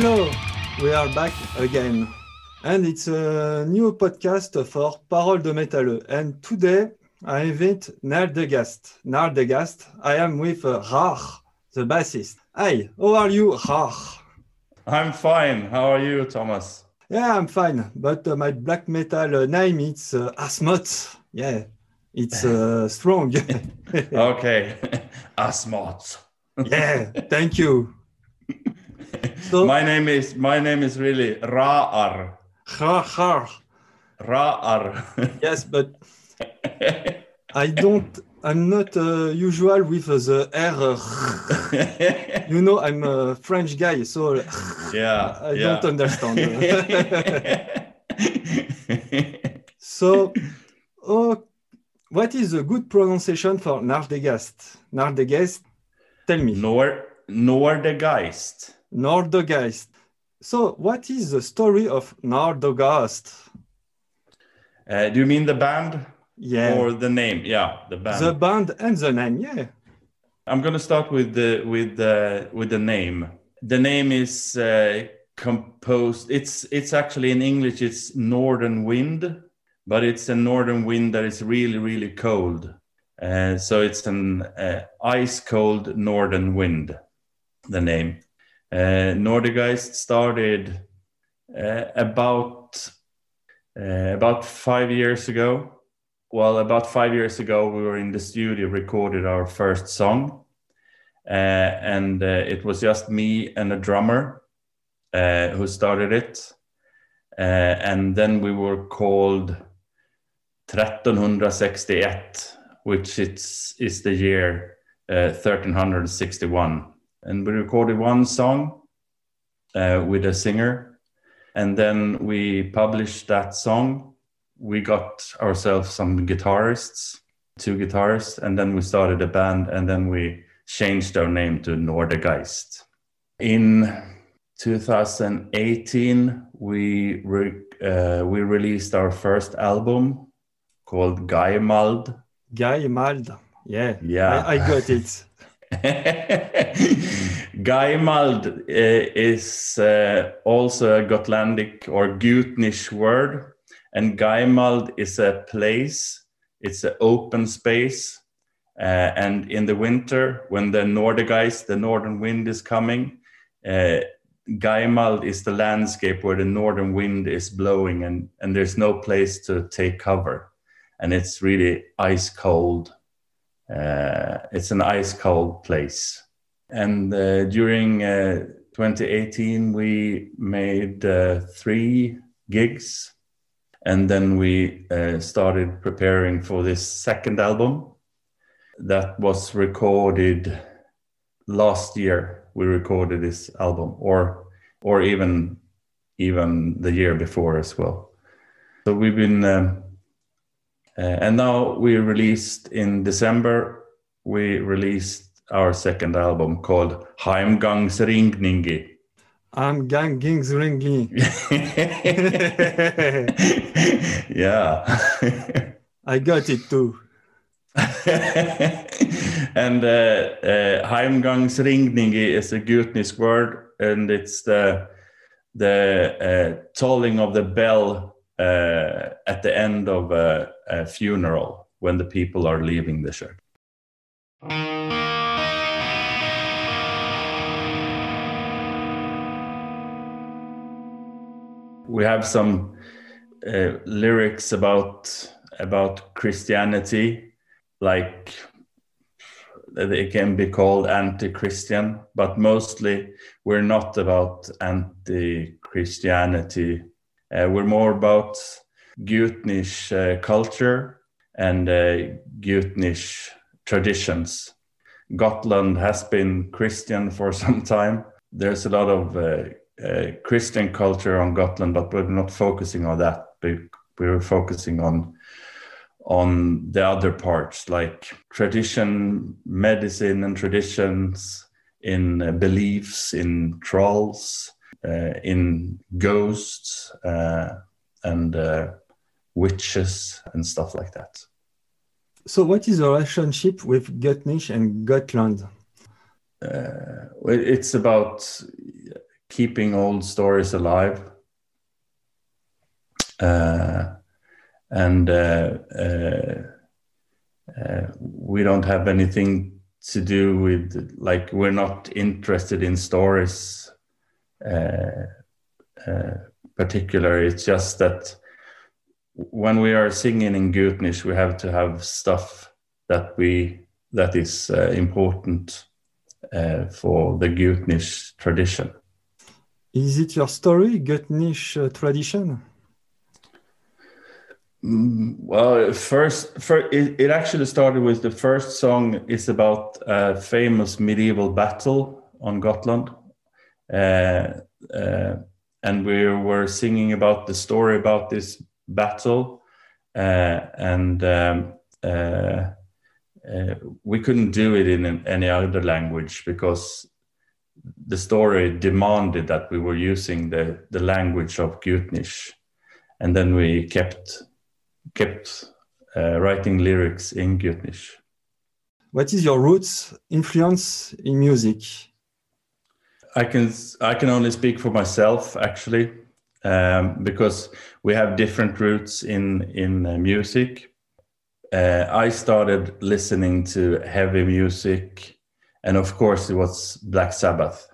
Hello, we are back again. And it's a new podcast for Parole de Métalleux. And today I invite Nard de Gast. Nard de Gast, I am with uh, Rach, the bassist. Hi, how are you, Rach? I'm fine. How are you, Thomas? Yeah, I'm fine. But uh, my black metal uh, name it's uh. Yeah, it's uh, strong. okay, Asmoth. yeah, thank you. So, my name is my name is really Ra'ar. Rach, Ra'ar. yes, but I don't. I'm not uh, usual with the R. You know, I'm a French guy, so yeah. I yeah. don't understand. so, oh, what is a good pronunciation for Nardegast? Nardegast, tell me. Nor Nordegeist. Nordogast. So, what is the story of Nordogast? Uh, do you mean the band Yeah, or the name? Yeah, the band. the band and the name. Yeah. I'm going to start with the with the with the name. The name is uh, composed. It's it's actually in English. It's Northern Wind, but it's a northern wind that is really really cold. Uh, so it's an uh, ice cold northern wind. The name. Uh, Nordigeist started uh, about uh, about five years ago well, about five years ago, we were in the studio, recorded our first song. Uh, and uh, it was just me and a drummer uh, who started it. And then we were called 1361, which it's, is the year uh, 1361. And we recorded one song uh, with a singer. And then we published that song we got ourselves some guitarists, two guitarists, and then we started a band, and then we changed our name to Nordegeist. In 2018, we re- uh, we released our first album called Gaimald. Guy Mald. Yeah. Yeah. I, I got it. Gaimald uh, is uh, also a Gotlandic or Gutnish word and Gaimald is a place, it's an open space. Uh, and in the winter, when the Nordegeist, the northern wind is coming, uh, Gaimald is the landscape where the northern wind is blowing and, and there's no place to take cover. And it's really ice cold. Uh, it's an ice cold place. And uh, during uh, 2018, we made uh, three gigs. And then we uh, started preparing for this second album that was recorded last year. We recorded this album or or even even the year before as well. So we've been um, and now we released in december we released our second album called heimgangsringningi I'm Gang Gings yeah. I got it too. and uh, uh, Heimgangsringningi is a Gutnisk word, and it's the the uh, tolling of the bell uh, at the end of a, a funeral when the people are leaving the church. we have some uh, lyrics about about Christianity, like they can be called anti-Christian, but mostly we're not about anti-Christianity. Uh, we're more about Gutnish uh, culture and uh, Gutnish traditions. Gotland has been Christian for some time. There's a lot of uh, uh, Christian culture on Gotland, but we're not focusing on that. We, we're focusing on on the other parts, like tradition, medicine, and traditions in uh, beliefs in trolls, in ghosts, uh, and uh, witches, and stuff like that. So, what is the relationship with Gutnish and Gotland? Uh, it's about keeping old stories alive. Uh, and uh, uh, uh, we don't have anything to do with like we're not interested in stories uh, uh, particular it's just that when we are singing in Gutnish we have to have stuff that we that is uh, important uh, for the Gutnish tradition. Is it your story Gutnish uh, tradition? Mm, well, first, first it, it, actually started with the first song is about a famous medieval battle on Gotland, uh, uh, and we were singing about the story about this battle, uh, and um, uh, uh, we couldn't do it in any other language because the story demanded that we were using the the language of Gutnish, and then we kept kept uh, writing lyrics in Gutnish. What is your roots influence in music? I can I can only speak for myself actually, um, because we have different roots in in uh, music. Uh, I started listening to heavy music, and of course it was Black Sabbath.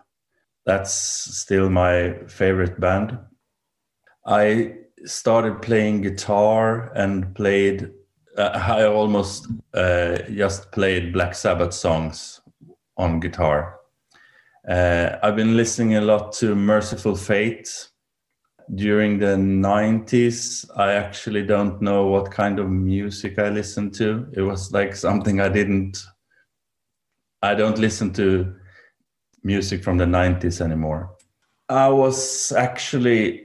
That's still my favorite band. I started playing guitar and played uh, i almost uh, just played black sabbath songs on guitar uh, i've been listening a lot to Mercyful Fate. During the 90s i actually don't know what kind of music i listened to. It was like something i didn't i don't listen to music from the 90s anymore. I was actually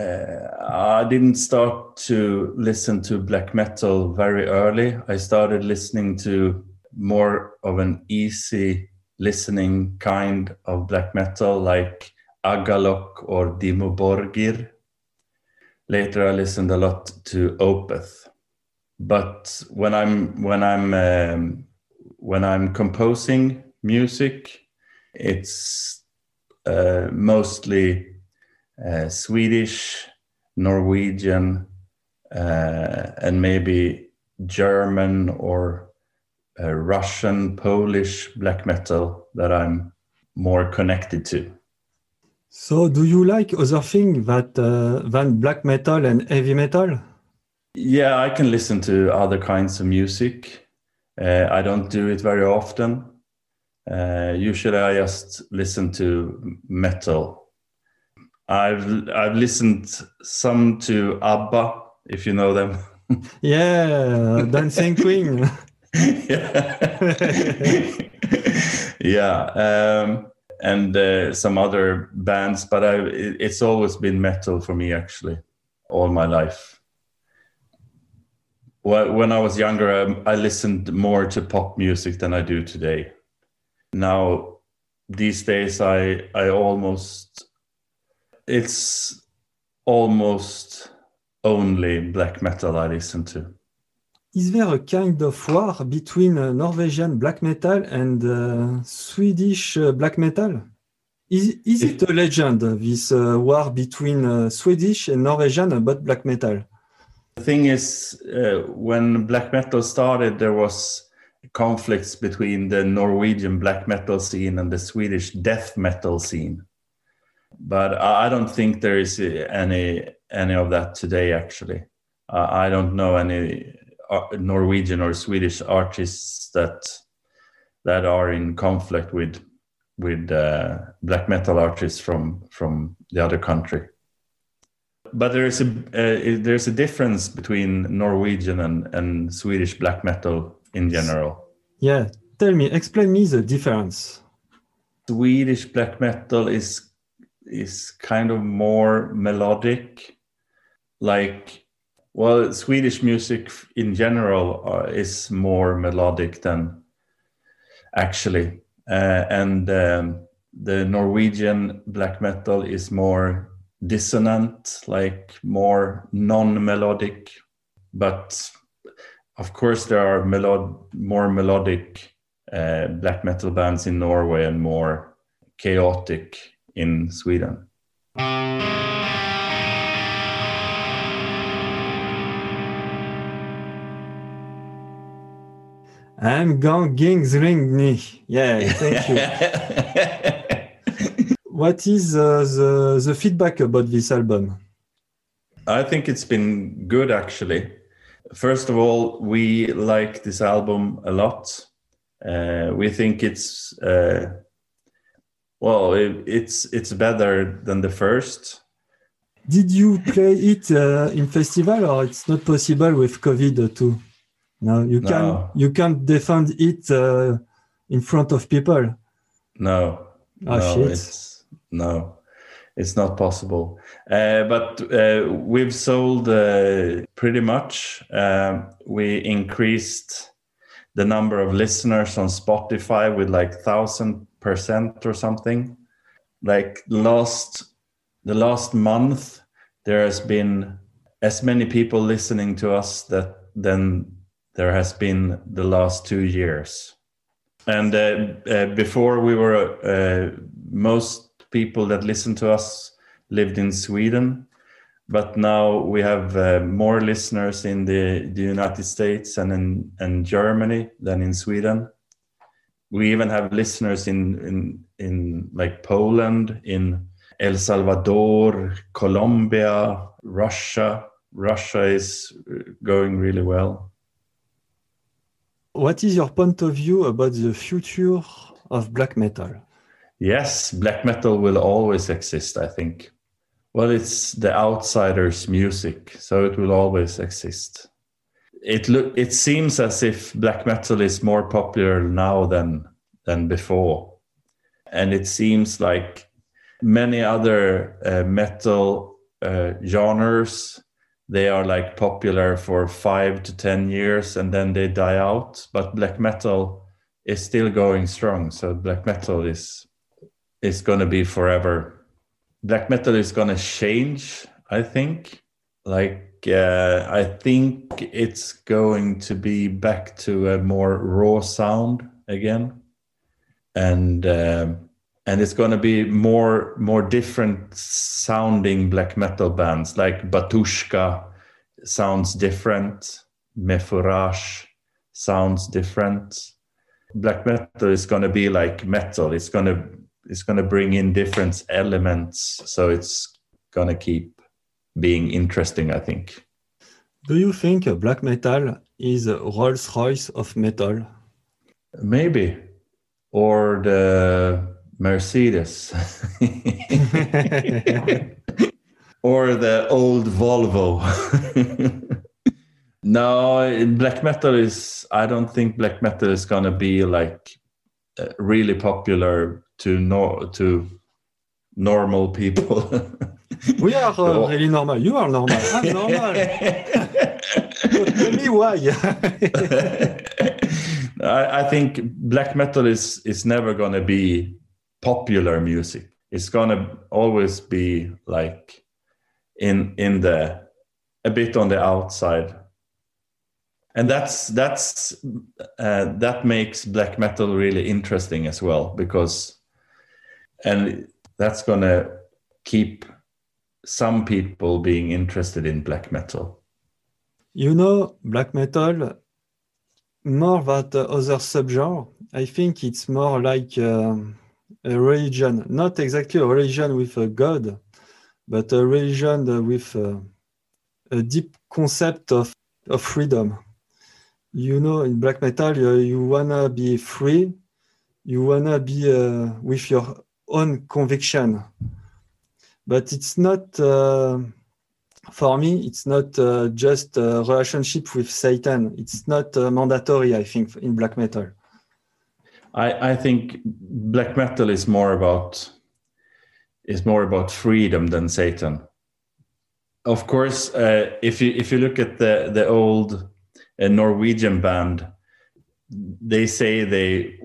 uh, I didn't start to listen to black metal very early. I started listening to more of an easy listening kind of black metal like Agalloch or Dimmu Borgir. Later, I listened a lot to Opeth. But when I'm when I'm um, when I'm composing music, it's uh, mostly uh, Swedish, Norwegian, uh, and maybe German or uh, Russian, Polish black metal that I'm more connected to. So, do you like other things that uh, than black metal and heavy metal? Yeah, I can listen to other kinds of music. Uh, I don't do it very often. Uh, usually, I just listen to metal I've I've listened some to ABBA, if you know them. yeah, Dancing Queen. yeah, yeah, um, and uh, some other bands, but I it's always been metal for me actually, all my life. When I was younger, um, I listened more to pop music than I do today. Now, these days, I I almost it's almost only black metal I listen to. Is there a kind of war between uh, Norwegian black metal and uh, Swedish uh, black metal? Is, is it a legend, this uh, war between uh, Swedish and Norwegian about black metal? The thing is, uh, when black metal started, there was conflicts between the Norwegian black metal scene and the Swedish death metal scene but I don't think there is any any of that today. Actually, uh, I don't know any uh, Norwegian or Swedish artists that that are in conflict with with uh, black metal artists from from the other country. But there is a uh, there's a difference between Norwegian and, and Swedish black metal in general. Yeah, tell me, explain me the difference. Swedish black metal is is kind of more melodic like well swedish music in general uh, is more melodic than actually uh, and um, the norwegian black metal is more dissonant like more non-melodic but of course there are melod- more melodic uh, black metal bands in norway and more chaotic in Sweden. I'm going ring Yeah, thank you. what is uh, the, the feedback about this album? I think it's been good actually. First of all, we like this album a lot. Uh, we think it's uh, well, it, it's it's better than the first. Did you play it uh, in festival or it's not possible with COVID too? No, you can no. you can't defend it uh, in front of people. No, oh, no, shit. it's no, it's not possible. Uh, but uh, we've sold uh, pretty much. Um, we increased the number of listeners on Spotify with like thousand percent or something. Like last the last month, there has been as many people listening to us that than there has been the last two years. And uh, uh, before we were, uh, most people that listen to us lived in Sweden, but now we have uh, more listeners in the, the United States and in and Germany than in Sweden. We even have listeners in, in, in like Poland, in El Salvador, Colombia, Russia. Russia is going really well. What is your point of view about the future of black metal? Yes, black metal will always exist, I think. Well, it's the outsiders' music, so it will always exist. It look it seems as if black metal is more popular now than than before. And it seems like many other uh, metal uh, genres they are like popular for five to ten years and then they die out. But black metal is still going strong so black metal is is going to be forever. Black metal is going to change i think. Like uh, i think it's going to be back to a more raw sound again. And um, and it's going to be more more different sounding black metal bands like Batushka sounds different, Mefurash sounds different. Black metal is going to be like metal. It's going to it's going to bring in different elements, so it's going to keep being interesting. I think. Do you think black metal is a Rolls Royce of metal? Maybe, or the Mercedes. or the old Volvo. no, black metal is. I don't think black metal is gonna be like uh, really popular to no to normal people. we are uh, really normal. You are normal. I'm normal. Tell me why. I, I think black metal is is never gonna be popular music. It's gonna always be like in in the a bit on the outside and that's that's uh, that makes black metal really interesting as well because and that's gonna keep some people being interested in black metal you know black metal more than the other subgenre i think it's more like uh, a religion not exactly a religion with a god but a religion with uh, a deep concept of, of freedom. You know, in black metal, you, you wanna be free, you wanna be uh, with your own conviction. But it's not, uh, for me, it's not uh, just a relationship with Satan. It's not uh, mandatory, I think, in black metal. I, I think black metal is more about is more about freedom than Satan. Of course, uh, if you if you look at the the old uh, Norwegian band, they say they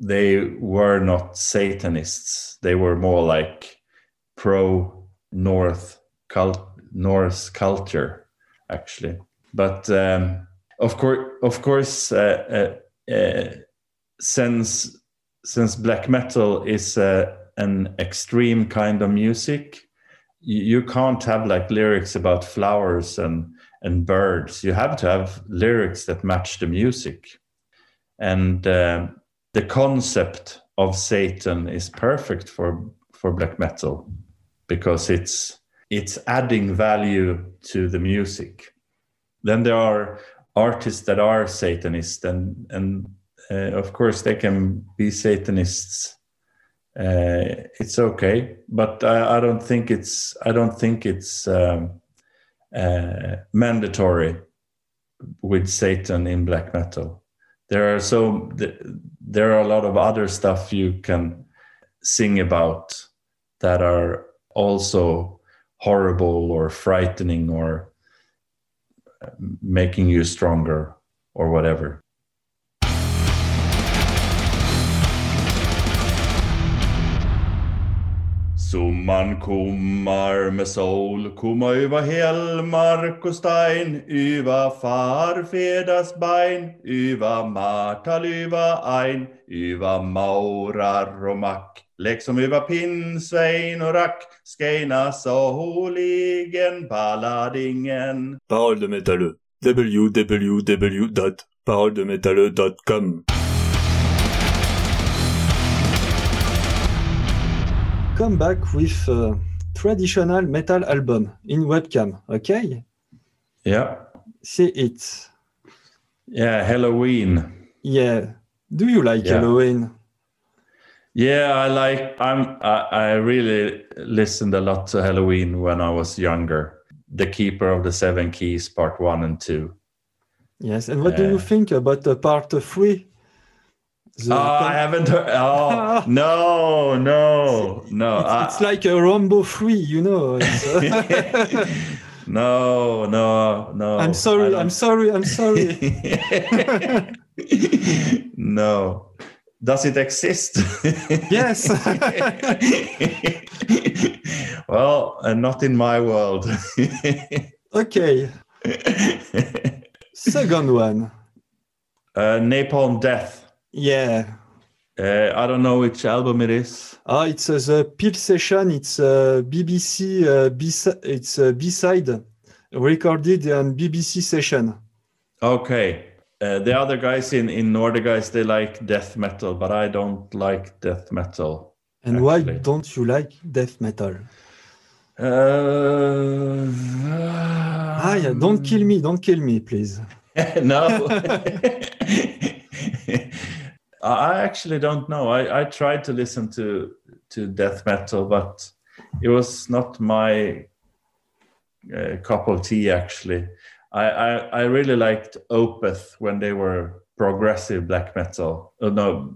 they were not Satanists. They were more like pro North cult Norse culture, actually. But um, of course, of course, uh, uh, uh since since black metal is a an extreme kind of music, you, you can't have like lyrics about flowers and and birds. You have to have lyrics that match the music, and uh, the concept of Satan is perfect for for black metal because it's it's adding value to the music. Then there are artists that are Satanists, and and uh, of course they can be Satanists. Uh, it's okay, but I, I, don't think it's I don't think it's um, uh, mandatory with Satan in black metal. There are so there are a lot of other stuff you can sing about that are also horrible or frightening or making you stronger or whatever. Summan kommer med sol, kommer över Helmark och Stein, över farfäders bein, över Martal, över Ein, över Maurar och Mack, liksom över Pinsvein och Rack, Skeina soligen balladingen. Parole de come back with a traditional metal album in webcam, okay? Yeah. See it. Yeah, Helloween. Yeah. Do you like yeah. Helloween? Yeah, I like. I'm. I, I really listened a lot to Helloween when I was younger. The Keeper of the Seven Keys, Part One and Two. Yes, and what uh, do you think about the Part Three? Oh, I haven't heard. Oh, no, no, no. It's, I, it's like a Rambo free, you know. no, no, no. I'm sorry. I'm sorry. I'm sorry. no. Does it exist? yes. well, uh, not in my world. okay. Second one. Uh, Napalm Death. Yeah. Uh, I don't know which album it is. Ah, it's uh, the Peel Session. It's uh, BBC. Uh, B- it's a uh, B-side recorded on BBC session. Okay. Uh, the other guys in in Nordic guys they like death metal, but I don't like death metal. And actually. why don't you like death metal? Uh, ah, yeah. Don't kill me. Don't kill me, please. no. I actually don't know. I, I tried to listen to to death metal, but it was not my uh, cup of tea. Actually, I, I, I really liked Opeth when they were progressive black metal. Oh, no,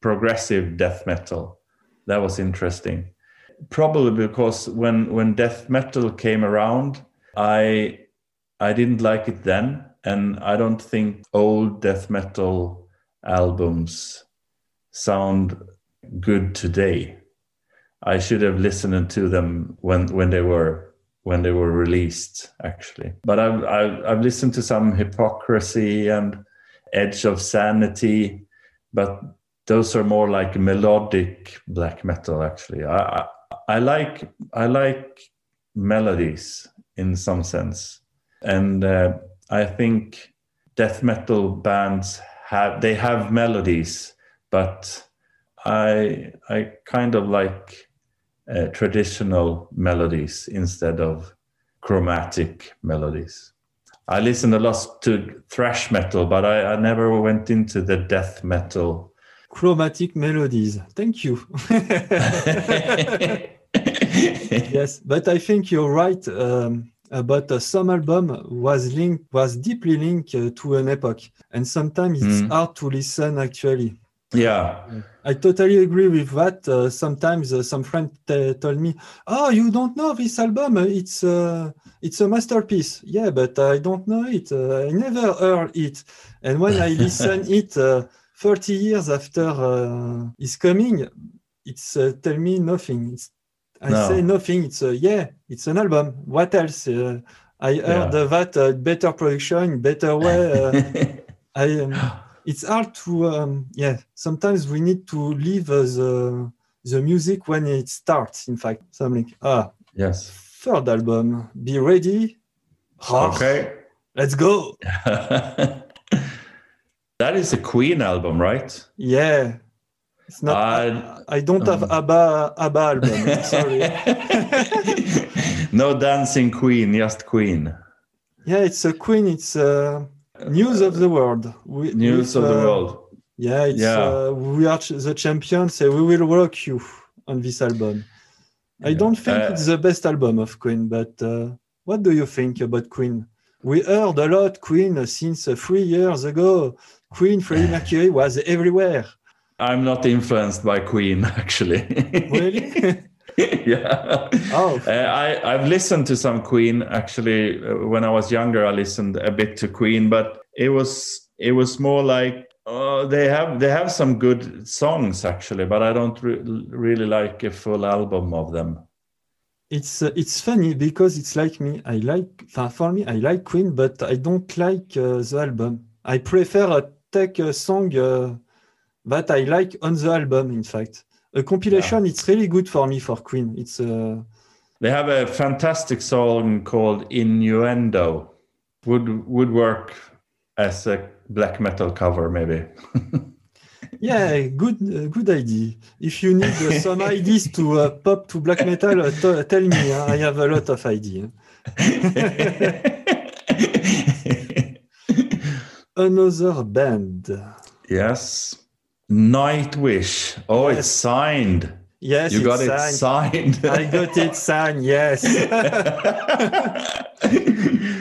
progressive death metal. That was interesting. Probably because when when death metal came around, I I didn't like it then, and I don't think old death metal albums sound good today. I should have listened to them when when they were when they were released actually. But I've I've, I've listened to some hypocrisy and Edge of Sanity, but those are more like melodic black metal actually. I I, I like I like melodies in some sense, and uh, I think death metal bands have they have melodies, but I I kind of like uh, traditional melodies instead of chromatic melodies. I listened a lot to thrash metal, but I, I never went into the death metal. Chromatic melodies. Thank you. yes, but I think you're right. Um, but uh, some album was linked was deeply linked uh, to an epoch and sometimes it's mm. hard to listen actually. Yeah. I totally agree with that. Uh, sometimes uh, some friend told me oh you don't know this album. It's uh, it's a masterpiece. Yeah but i don't know it. I never heard it. And when i listen it 30 years after it's coming it's tell me nothing. It's I no. say nothing. It's a, yeah, it's an album. What else? Uh, I heard yeah. that uh, better production, better way. Uh, I um, it's hard to um, yeah. Sometimes we need to leave the the music when it starts. In fact, something. Ah, Yes. third album. Be ready. Ah, Okay. Let's go. that is a Queen album, right? Yeah. It's not. Uh, I don't have um, ABBA ABBA album. Sorry. no dancing Queen, just Queen. yeah, it's a Queen. It's uh, news of the world. We, News with, of the uh, world. Yeah, it's Yeah. Uh, we are the champions. And we will rock you on this album. I Yeah. don't think Uh, it's the best album of Queen, but uh, what do you think about Queen? We heard a lot Queen since uh, three years ago. Queen Freddie Mercury was everywhere. I'm not influenced by Queen, actually. Really? yeah. oh, Uh, I, I've listened to some Queen actually. Uh, when I was younger, I listened a bit to Queen, but it was it was more like uh, they have they have some good songs actually, but I don't re- really like a full album of them. it's uh, it's funny because it's like me. I like for me, I like Queen, but I don't like uh, the album. I prefer take a song uh, that I like on the album. In fact, a compilation it's really good for me for Queen. It's uh, They have a fantastic song called "Innuendo." Would would work as a black metal cover, maybe. yeah, good uh, good idea. If you need uh, some ideas to uh, pop to black metal, uh, t- tell me. I have a lot of ideas. Another band. yes, Nightwish. Oh, it's signed. Yes, you got it signed. signed. I got it signed. Yes.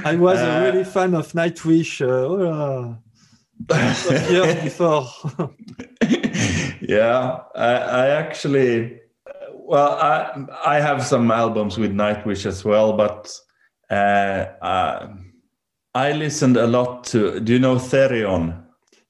I was a Uh, really fan of Nightwish uh, oh, uh, years before. yeah, I, I actually, well, I I have some albums with Nightwish as well, but uh, uh, I listened a lot to. Do you know Therion?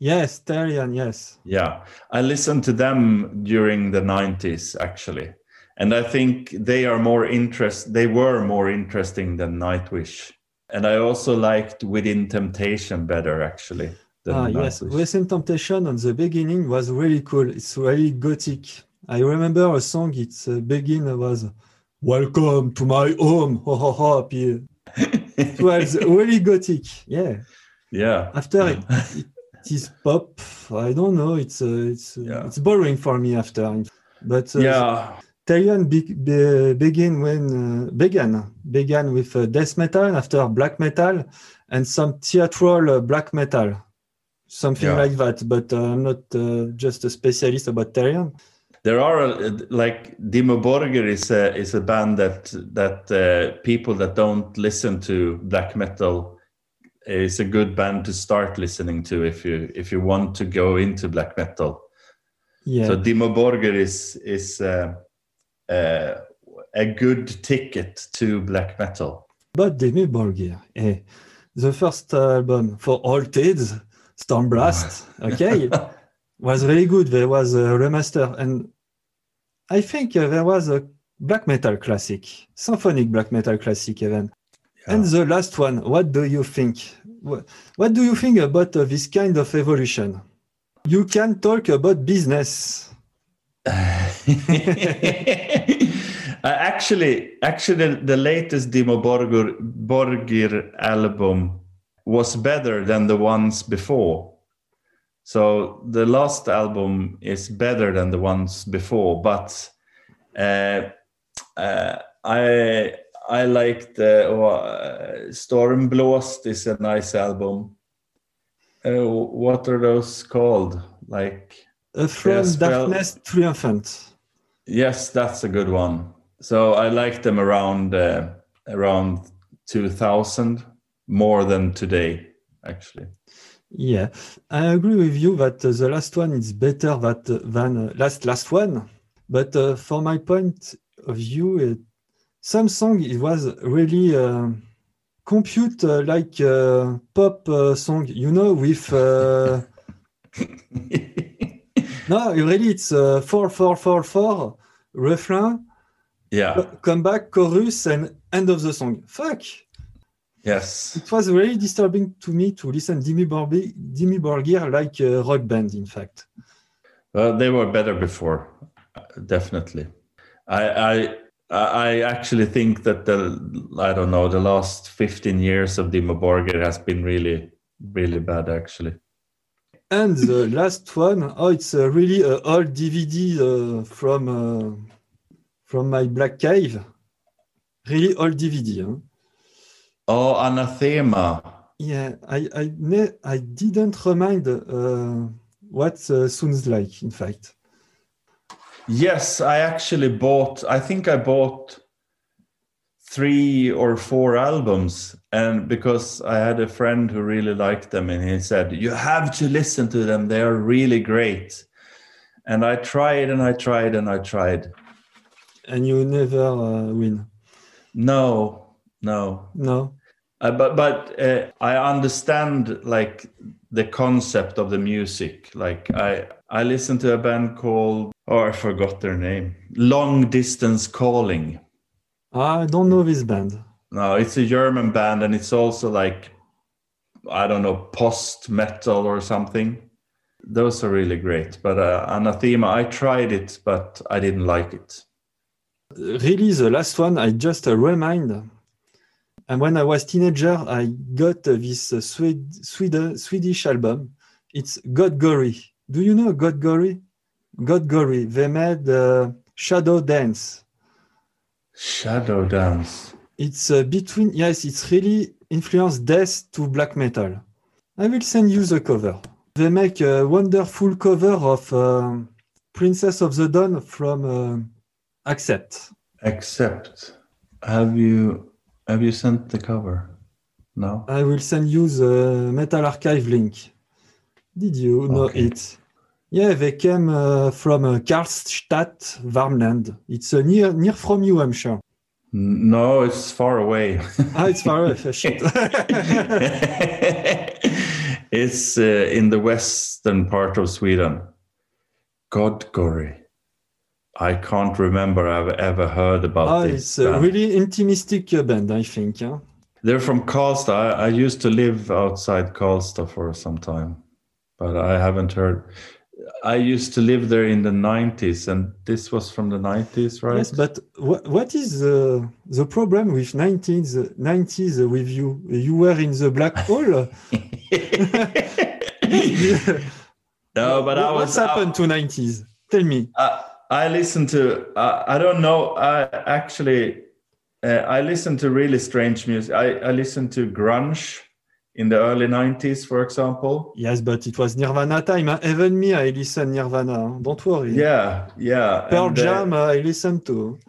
Yes, Therion, yes. Yeah, I listened to them during the '90s actually, and I think they are more interest. They were more interesting than Nightwish, and I also liked Within Temptation better actually. Ah, yes. Recent Temptation on the beginning was really cool. It's really gothic. I remember a song. Its uh, begin was "Welcome to my home." Ho ho ho! happy. It was really gothic. Yeah. yeah. After it, it is pop. I don't know. It's uh, it's uh, Yeah. it's boring for me after. But uh, yeah. Therion be, be, begin when uh, began began with uh, death metal after black metal and some theatrical uh, black metal, something Yeah. like that. But uh, I'm not uh, just a specialist about Therion. There are like Dimmu Borgir is a is a band that that uh, people that don't listen to black metal is a good band to start listening to if you if you want to go into black metal. Yeah, So Dimmu Borgir is is uh, uh, a good ticket to black metal. but Dimmu Borgir, eh, the first album for all kids, Stormblåst, okay, was really good. There was a remaster, and I think uh, there was a black metal classic, symphonic black metal classic even. And the last one, what do you think? What, do you think about uh, this kind of evolution? You can talk about business. Uh, actually, actually, the latest Dimmu Borgir, Borgir album was better than the ones before. So the last album is better than the ones before, but uh, uh, I I like the uh, Stormblåst is a nice album. Uh, what are those called? Like Uh, from Darkness Triumphant. Yes, that's a good one. So I like them around uh, around 2000 more than today, actually. Yeah, I agree with you that uh, the last one is better that, than uh, last last one. But uh, for my point of view, it, some song it was really uh, compute uh, like uh, pop uh, song, you know, with uh, no, really it's uh, four four four four refrain, yeah. come back chorus and end of the song. Fuck. Yes. It was really disturbing to me to listen Dimmu Borgir, Dimmu Borgir like a rock band, in fact. Well, they were better before. definitely. I, I I actually think that the I don't know the last 15 years of Dimmu Borgir has been really really bad actually. And the last one, oh, it's uh, really an old DVD uh, from uh, from my Black Cave. Really old DVD. Huh? Oh, Anathema. Yeah, I I, I didn't remind uh, what uh, sounds like. In fact. Yes, I actually bought. I think I bought three or four albums and because i had a friend who really liked them and he said you have to listen to them they are really great. And i tried and i tried and i tried. And you never uh, win? No no. No? Uh, but but uh, i understand like the concept of the music. Like i i listen to a band called oh i forgot their name long distance calling I don't know this band. No, it's a German band, and it's also like I don't know post metal or something. Those are really great. But uh, Anathema, I tried it, but I didn't like it. Really, the last one, I just uh, remind. And when I was teenager, I got uh, this uh, Swed- Sweden, Swedish album. It's Godgory. Do you know Godgory? Godgory. They made uh, Shadow Dance. Shadow Dance. It's uh, between, yes, it's really influenced death to black metal. I will send you the cover. They make a wonderful cover of uh, Princess of the Dawn from uh, Accept. Accept. Have you have you sent the cover? No. I will send you the Metal Archive link. Did you know it? Yeah, they came uh, from uh, Karlstad, Värmland. It's uh, near near from you, I'm sure. No, it's far away. Ah, it's far away. Shit. it's uh, in the western part of Sweden. Godgory. I can't remember I've ever heard about Ah, this. it's a band. really intimistic uh, band, I think. huh? They're from Karlstad. I, I used to live outside Karlstad for some time, but I haven't heard. I used to live there in the 90s, and this was from the 90s, right? Yes, but wh- what is the the problem with 19s, 90s with you? You were in the black hole. no, but I was. What's happened to 90s? Tell me. I, I listened to. I I don't know. I actually, uh, I listened to really strange music. I, I listened to grunge in the early 90s, for example. Yes, but it was Nirvana time. Even me, I listen Nirvana. Don't worry. Yeah, yeah. Pearl and, uh, Jam, uh, I listen to.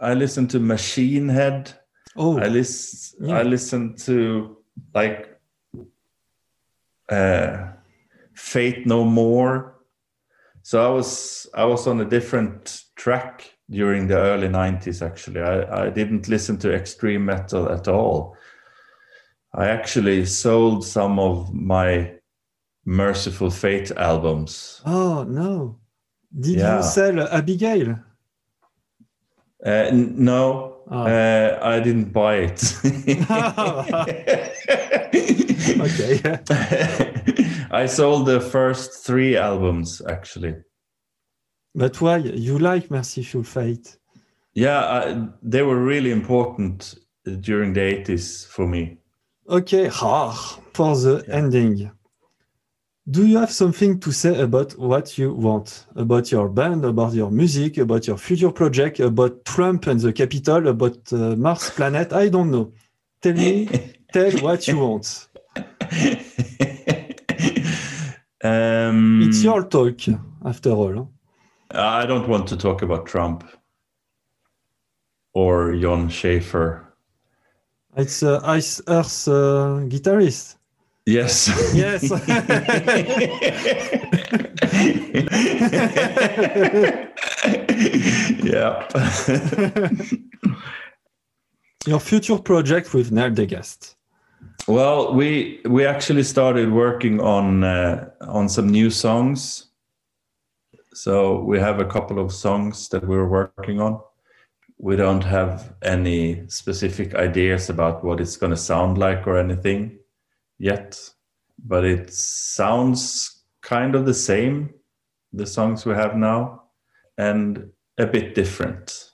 I listened to Machine Head. Oh, I listen. Yeah. I listened to like uh, Faith No More. So I was I was on a different track during the early '90s. Actually, I, I didn't listen to extreme metal at all. I actually sold some of my Mercyful Fate albums. oh no. Did Yeah. you sell Abigail? Uh, no, Ah. uh, I didn't buy it. Okay. I sold the first three albums actually. but why? You like Mercyful Fate? Yeah, I, they were really important during the 80s for me. Okay, ah, for the Yeah. ending. Do you have something to say about what you want? About your band, about your music, about your future project, about Trump and the Capitol, about uh, Mars planet? I don't know. Tell me, tell what you want. um, It's your talk, after all. I don't want to talk about Trump or Jon Schaffer. It's uh, Iced Earth uh, guitarist. Yes. Yes. yeah. Your future project with Neil Degast. well, we we actually started working on uh, on some new songs. So we have a couple of songs that we're working on. We don't have any specific ideas about what it's going to sound like or anything yet, but it sounds kind of the same the songs we have now and a bit different.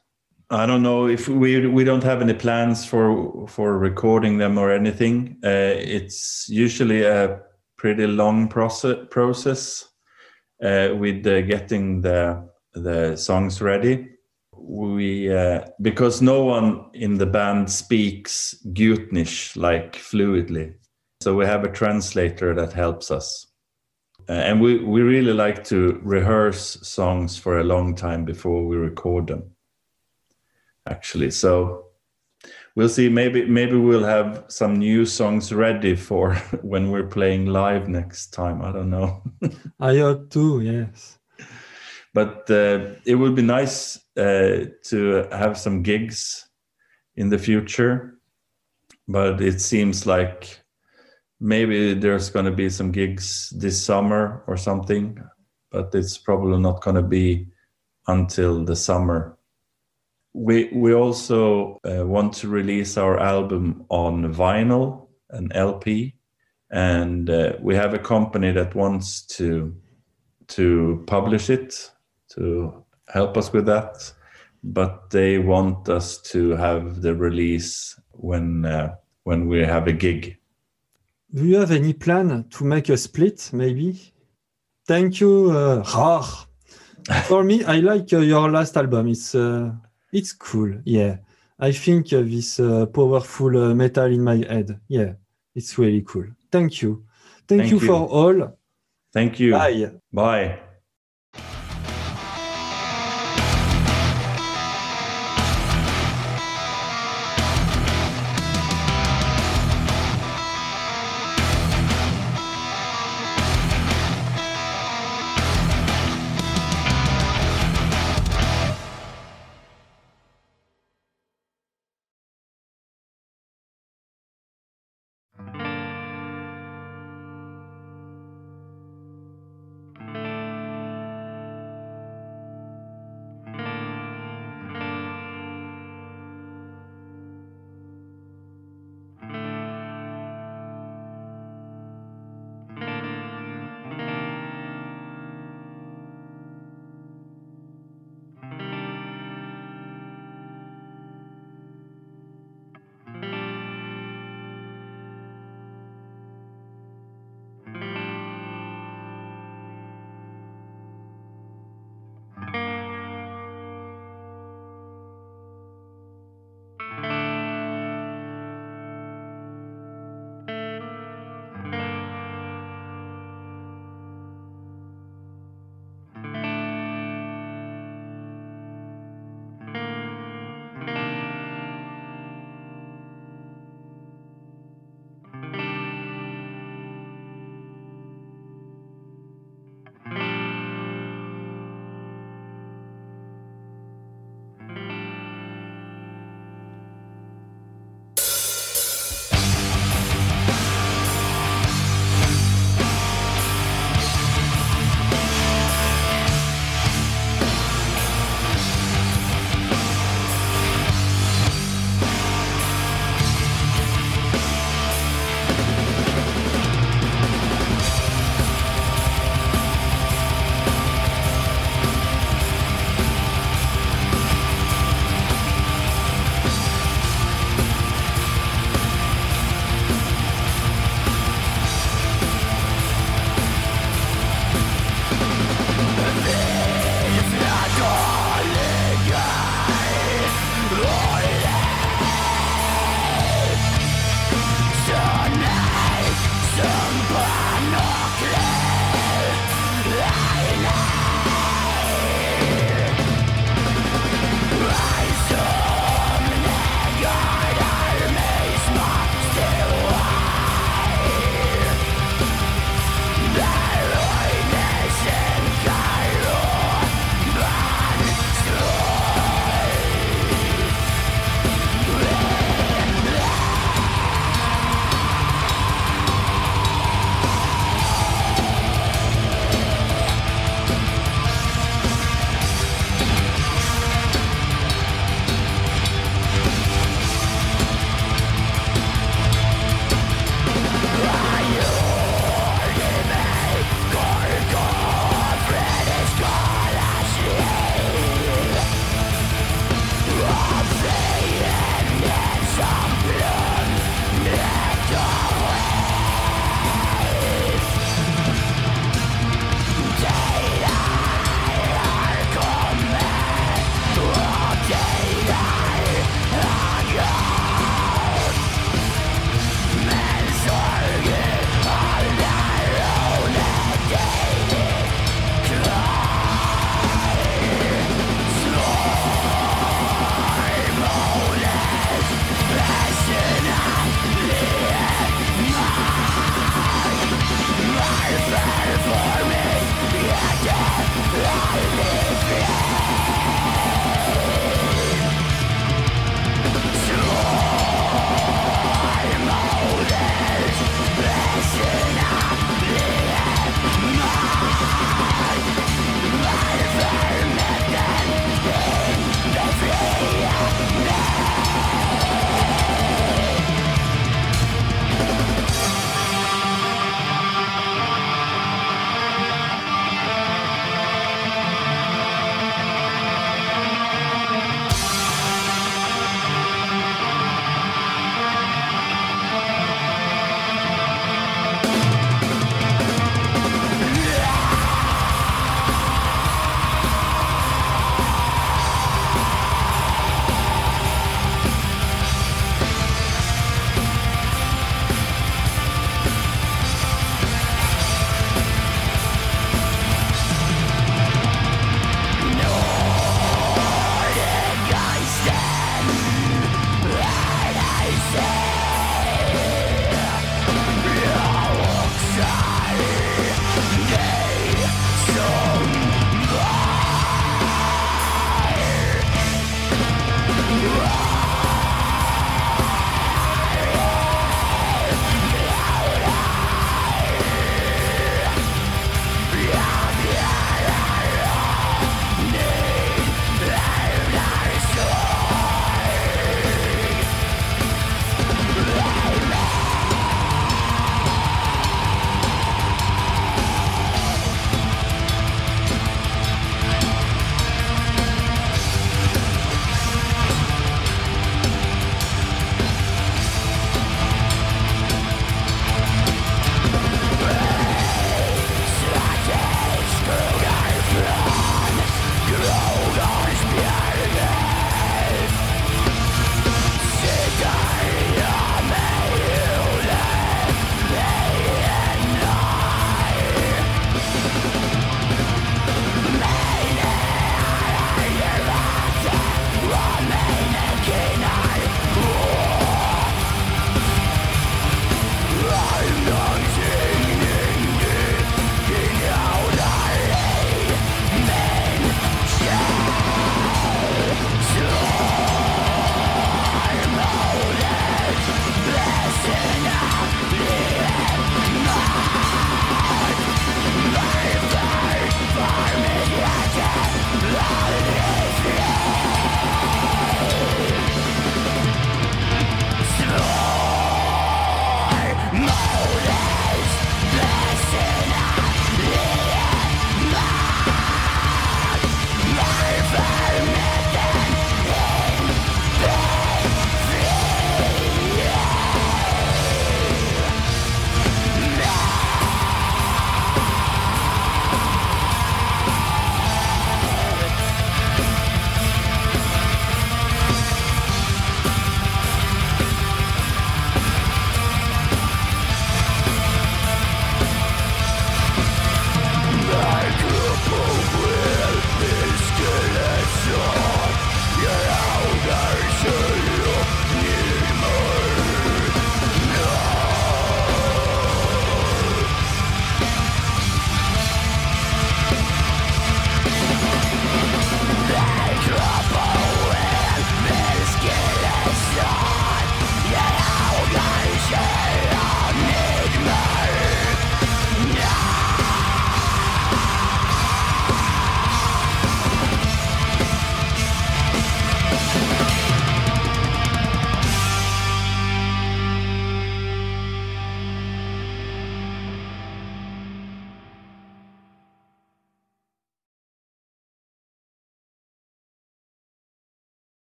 I don't know if we we don't have any plans for for recording them or anything. Uh, it's usually a pretty long process process uh, with uh, getting the the songs ready. We uh, because no one in the band speaks Gutnish like fluidly, so we have a translator that helps us. Uh, and we, we really like to rehearse songs for a long time before we record them actually. So we'll see. Maybe maybe we'll have some new songs ready for when we're playing live next time. I don't know. I hope too yes. But uh, it would be nice to have some gigs in the future but it seems like maybe there's going to be some gigs this summer or something but it's probably not going to be until the summer. We we also uh, want to release our album on vinyl and lp and uh, we have a company that wants to to publish it to help us with that but they want us to have the release when uh, when we have a gig do you have any plan to make a split, maybe? Thank you, uh, For me, I like uh, your last album. It's uh, it's cool. Yeah, I think uh, this uh, powerful uh, metal in my head. Yeah, it's really cool. Thank you. Thank, Thank you, you for all. Thank you. Bye. Bye.